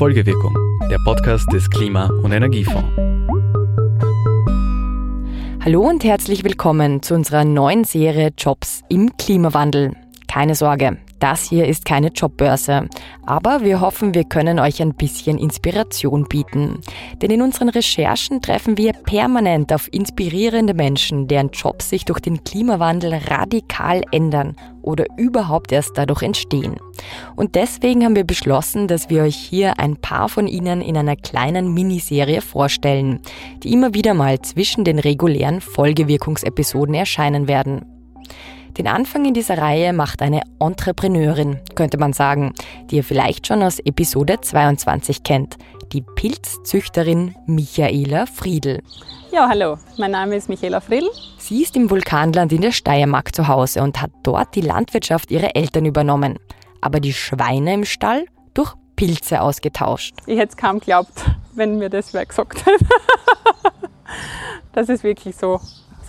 Folgewirkung, der Podcast des Klima- und Energiefonds. Hallo und herzlich willkommen zu unserer neuen Serie Jobs im Klimawandel. Keine Sorge, das hier ist keine Jobbörse, aber wir hoffen, wir können euch ein bisschen Inspiration bieten. Denn in unseren Recherchen treffen wir permanent auf inspirierende Menschen, deren Jobs sich durch den Klimawandel radikal ändern oder überhaupt erst dadurch entstehen. Und deswegen haben wir beschlossen, dass wir euch hier ein paar von ihnen in einer kleinen Miniserie vorstellen, die immer wieder mal zwischen den regulären Folgewirkungsepisoden erscheinen werden. Den Anfang in dieser Reihe macht eine Entrepreneurin, könnte man sagen, die ihr vielleicht schon aus Episode 22 kennt, die Pilzzüchterin Michaela Friedl. Ja, hallo, mein Name ist Michaela Friedl. Sie ist im Vulkanland in der Steiermark zu Hause und hat dort die Landwirtschaft ihrer Eltern übernommen. Aber die Schweine im Stall durch Pilze ausgetauscht. Ich hätte es kaum geglaubt, wenn mir das wer gesagt hätte. das ist wirklich so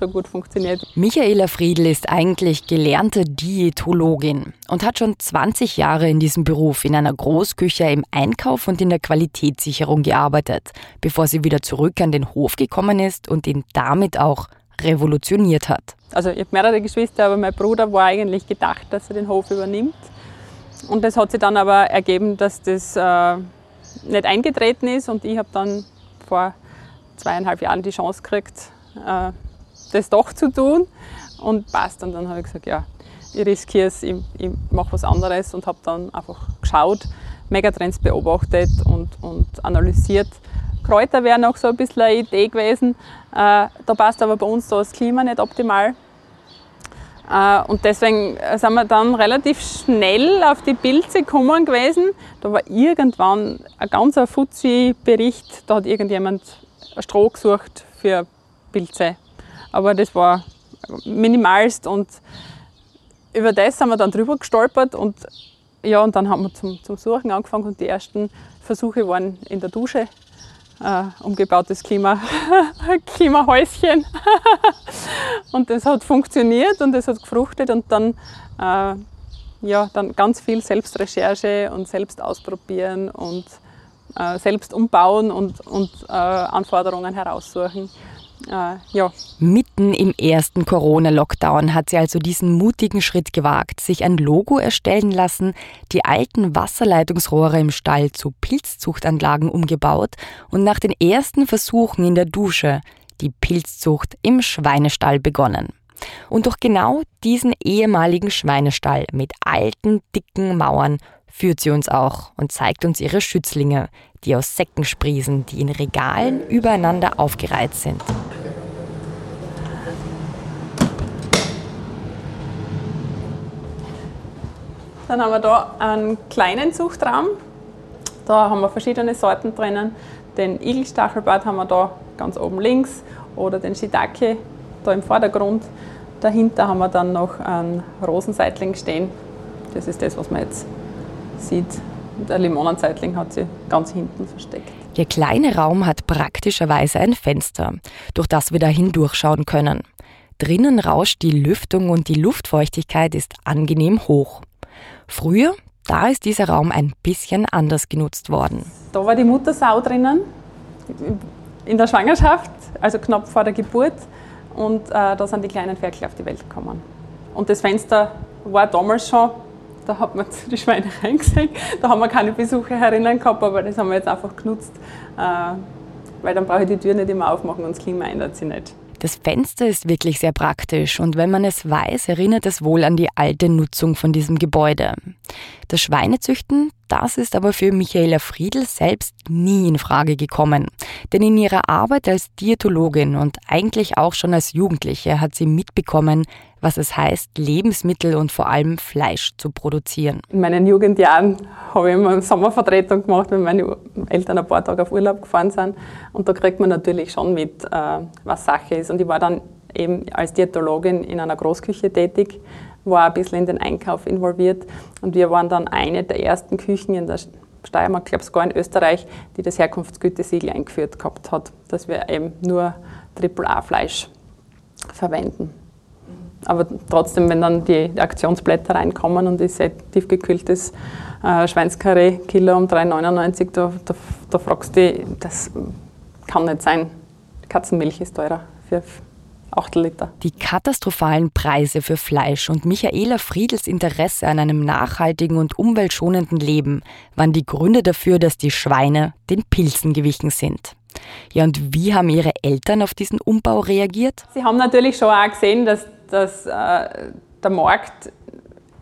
so gut funktioniert. Michaela Friedl ist eigentlich gelernte Diätologin und hat schon 20 Jahre in diesem Beruf in einer Großküche im Einkauf und in der Qualitätssicherung gearbeitet, bevor sie wieder zurück an den Hof gekommen ist und ihn damit auch revolutioniert hat. Also ich habe mehrere Geschwister, aber mein Bruder war eigentlich gedacht, dass er den Hof übernimmt. Und das hat sich dann aber ergeben, dass das äh, nicht eingetreten ist und ich habe dann vor zweieinhalb Jahren die Chance gekriegt, äh, das doch zu tun und passt. Und dann habe ich gesagt, ja, ich riskiere es, ich, ich mache was anderes und habe dann einfach geschaut, Megatrends beobachtet und, und analysiert. Kräuter wären auch so ein bisschen eine Idee gewesen. Äh, da passt aber bei uns das Klima nicht optimal. Äh, und deswegen sind wir dann relativ schnell auf die Pilze gekommen gewesen. Da war irgendwann ein ganz Fuzzi-Bericht, da hat irgendjemand Stroh gesucht für Pilze. Aber das war minimalst und über das sind wir dann drüber gestolpert und ja, und dann haben wir zum, zum Suchen angefangen und die ersten Versuche waren in der Dusche. Äh, umgebautes Klima, Klimahäuschen. und das hat funktioniert und das hat gefruchtet und dann, äh, ja, dann ganz viel Selbstrecherche und selbst ausprobieren und äh, selbst umbauen und, und äh, Anforderungen heraussuchen äh, ja. Mitten im ersten Corona-Lockdown hat sie also diesen mutigen Schritt gewagt, sich ein Logo erstellen lassen, die alten Wasserleitungsrohre im Stall zu Pilzzuchtanlagen umgebaut und nach den ersten Versuchen in der Dusche die Pilzzucht im Schweinestall begonnen. Und durch genau diesen ehemaligen Schweinestall mit alten, dicken Mauern führt sie uns auch und zeigt uns ihre Schützlinge, die aus Säcken sprießen, die in Regalen übereinander aufgereiht sind. Dann haben wir da einen kleinen Zuchtraum. Da haben wir verschiedene Sorten drinnen. Den Igelstachelbart haben wir da ganz oben links oder den Shiitake da im Vordergrund. Dahinter haben wir dann noch einen Rosenseitling stehen. Das ist das, was man jetzt sieht. Der Limonenseitling hat sie ganz hinten versteckt. Der kleine Raum hat praktischerweise ein Fenster, durch das wir da hindurchschauen können. Drinnen rauscht die Lüftung und die Luftfeuchtigkeit ist angenehm hoch. Früher, da ist dieser Raum ein bisschen anders genutzt worden. Da war die Muttersau drinnen, in der Schwangerschaft, also knapp vor der Geburt. Und äh, da sind die kleinen Ferkel auf die Welt gekommen. Und das Fenster war damals schon da hat man die Schweine reingesehen. Da haben wir keine Besucher herinnen gehabt, aber das haben wir jetzt einfach genutzt, äh, weil dann brauche ich die Tür nicht immer aufmachen und das Klima ändert sich nicht. Das Fenster ist wirklich sehr praktisch und wenn man es weiß, erinnert es wohl an die alte Nutzung von diesem Gebäude. Das Schweinezüchten, das ist aber für Michaela Friedl selbst nie in Frage gekommen. Denn in ihrer Arbeit als Diätologin und eigentlich auch schon als Jugendliche hat sie mitbekommen, was es heißt, Lebensmittel und vor allem Fleisch zu produzieren. In meinen Jugendjahren habe ich immer eine Sommervertretung gemacht, wenn meine Eltern ein paar Tage auf Urlaub gefahren sind. Und da kriegt man natürlich schon mit, äh, was Sache ist. Und ich war dann eben als Diätologin in einer Großküche tätig, war ein bisschen in den Einkauf involviert. Und wir waren dann eine der ersten Küchen in der Steiermark, glaube sogar in Österreich, die das Herkunftsgütesiegel eingeführt gehabt hat, dass wir eben nur AAA-Fleisch verwenden. Aber trotzdem, wenn dann die Aktionsblätter reinkommen und ich sehe tiefgekühltes äh, Schweinskarree, Kilo um 3,99, da, da, da fragst du dich, das kann nicht sein. Katzenmilch ist teurer für 8 Liter. Die katastrophalen Preise für Fleisch und Michaela Friedels Interesse an einem nachhaltigen und umweltschonenden Leben waren die Gründe dafür, dass die Schweine den Pilzen gewichen sind. Ja, und wie haben Ihre Eltern auf diesen Umbau reagiert? Sie haben natürlich schon auch gesehen, dass, dass äh, der Markt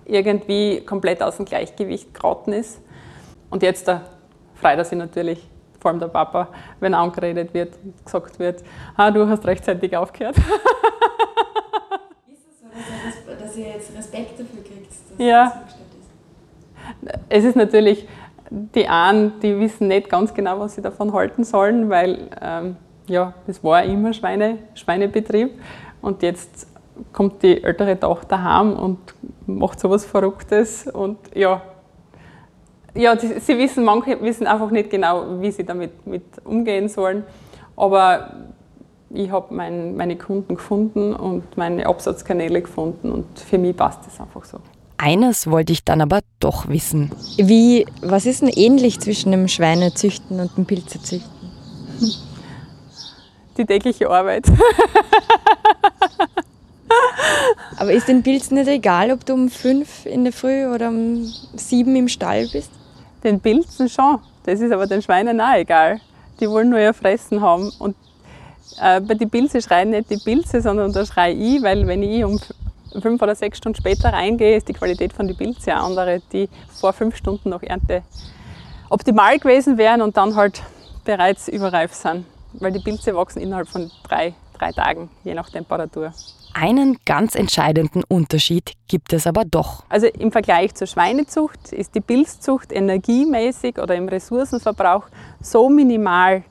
irgendwie komplett aus dem Gleichgewicht geraten ist. Und jetzt da freut er sich natürlich, vor allem der Papa, wenn angeredet wird und gesagt wird, ah, du hast rechtzeitig aufgehört. Ist es so, dass ihr jetzt Respekt dafür kriegt, dass Ja. das ist? Es ist natürlich, die einen, die wissen nicht ganz genau, was sie davon halten sollen, weil ähm, ja, das war immer Schweine, Schweinebetrieb und jetzt kommt die ältere Tochter heim und macht sowas Verrücktes und ja, ja, die, sie wissen, manche wissen einfach nicht genau, wie sie damit mit umgehen sollen, aber ich habe mein, meine Kunden gefunden und meine Absatzkanäle gefunden und für mich passt das einfach so. Eines wollte ich dann aber doch wissen. Wie, was ist denn ähnlich zwischen dem Schweinezüchten und dem Pilzezüchten? Die tägliche Arbeit. Aber ist den Pilzen nicht egal, ob du um fünf in der Früh oder um sieben im Stall bist? Den Pilzen schon. Das ist aber den Schweinen auch egal. Die wollen nur ihr Fressen haben. Und äh, bei den Pilze schreien nicht die Pilze, sondern da schreie ich, weil wenn ich um fünf oder sechs Stunden später reingehe, ist die Qualität von den Pilze eine andere, die vor fünf Stunden nach Ernte optimal gewesen wären und dann halt bereits überreif sind. Weil die Pilze wachsen innerhalb von drei, drei Tagen, je nach Temperatur. Einen ganz entscheidenden Unterschied gibt es aber doch. Also im Vergleich zur Schweinezucht ist die Pilzzucht energiemäßig oder im Ressourcenverbrauch so minimal,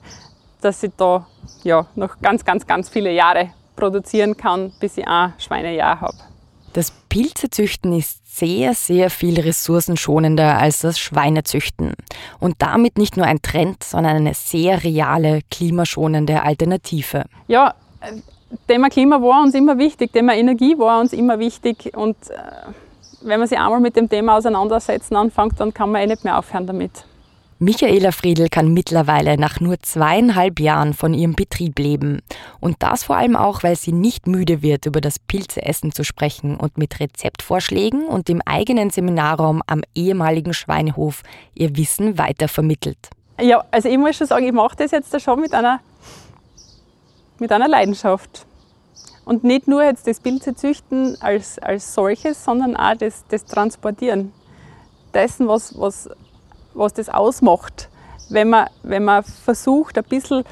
dass ich da ja, noch ganz, ganz, ganz viele Jahre produzieren kann, bis ich ein Schweinejahr habe. Das Pilzezüchten ist sehr, sehr viel ressourcenschonender als das Schweinezüchten. Und damit nicht nur ein Trend, sondern eine sehr reale, klimaschonende Alternative. Ja, Thema Klima war uns immer wichtig, Thema Energie war uns immer wichtig und äh, wenn man sich einmal mit dem Thema auseinandersetzen anfängt, dann kann man eh nicht mehr aufhören damit. Michaela Friedl kann mittlerweile nach nur zweieinhalb Jahren von ihrem Betrieb leben. Und das vor allem auch, weil sie nicht müde wird, über das Pilzeessen zu sprechen und mit Rezeptvorschlägen und im eigenen Seminarraum am ehemaligen Schweinehof ihr Wissen weitervermittelt. Ja, also ich muss schon sagen, ich mache das jetzt da schon mit einer, mit einer Leidenschaft. Und nicht nur jetzt das Pilzezüchten als, als solches, sondern auch das, das Transportieren dessen, was, was, was das ausmacht. Wenn man, wenn man versucht, ein bisschen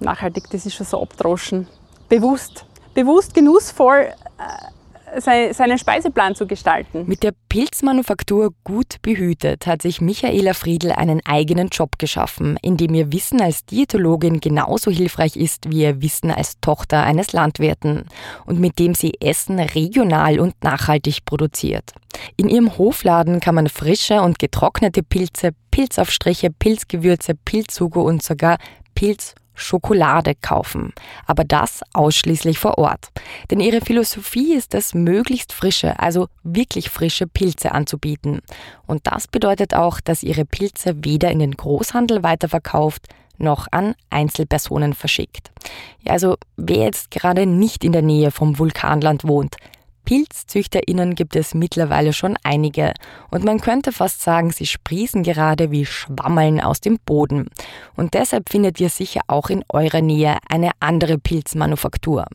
nachhaltig, das ist schon so abdroschen, bewusst, bewusst genussvoll äh, seinen Speiseplan zu gestalten. Mit der Pilzmanufaktur gut behütet hat sich Michaela Friedl einen eigenen Job geschaffen, in dem ihr Wissen als Diätologin genauso hilfreich ist wie ihr Wissen als Tochter eines Landwirten und mit dem sie Essen regional und nachhaltig produziert. In ihrem Hofladen kann man frische und getrocknete Pilze, Pilzaufstriche, Pilzgewürze, Pilzsugo und sogar Pilz Schokolade kaufen. Aber das ausschließlich vor Ort. Denn ihre Philosophie ist es, möglichst frische, also wirklich frische Pilze anzubieten. Und das bedeutet auch, dass ihre Pilze weder in den Großhandel weiterverkauft, noch an Einzelpersonen verschickt. Ja, also wer jetzt gerade nicht in der Nähe vom Vulkanland wohnt, PilzzüchterInnen gibt es mittlerweile schon einige und man könnte fast sagen, sie sprießen gerade wie Schwammeln aus dem Boden. Und deshalb findet ihr sicher auch in eurer Nähe eine andere Pilzmanufaktur.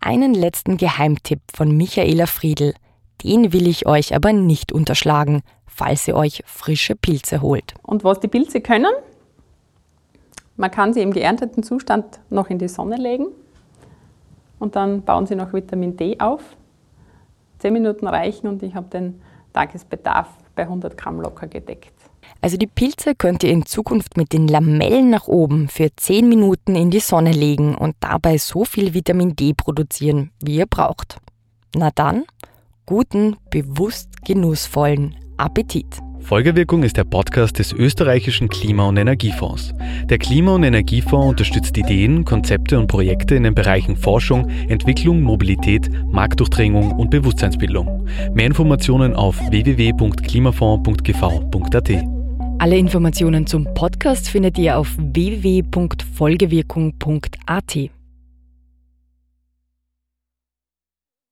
Einen letzten Geheimtipp von Michaela Friedl, den will ich euch aber nicht unterschlagen, falls ihr euch frische Pilze holt. Und was die Pilze können, man kann sie im geernteten Zustand noch in die Sonne legen und dann bauen sie noch Vitamin D auf. Zehn Minuten reichen und ich habe den Tagesbedarf bei 100 Gramm locker gedeckt. Also die Pilze könnt ihr in Zukunft mit den Lamellen nach oben für 10 Minuten in die Sonne legen und dabei so viel Vitamin D produzieren, wie ihr braucht. Na dann, guten, bewusst genussvollen Appetit. Folgewirkung ist der Podcast des österreichischen Klima- und Energiefonds. Der Klima- und Energiefonds unterstützt Ideen, Konzepte und Projekte in den Bereichen Forschung, Entwicklung, Mobilität, Marktdurchdringung und Bewusstseinsbildung. Mehr Informationen auf www.klimafonds.gv.at. Alle Informationen zum Podcast findet ihr auf www.folgewirkung.at.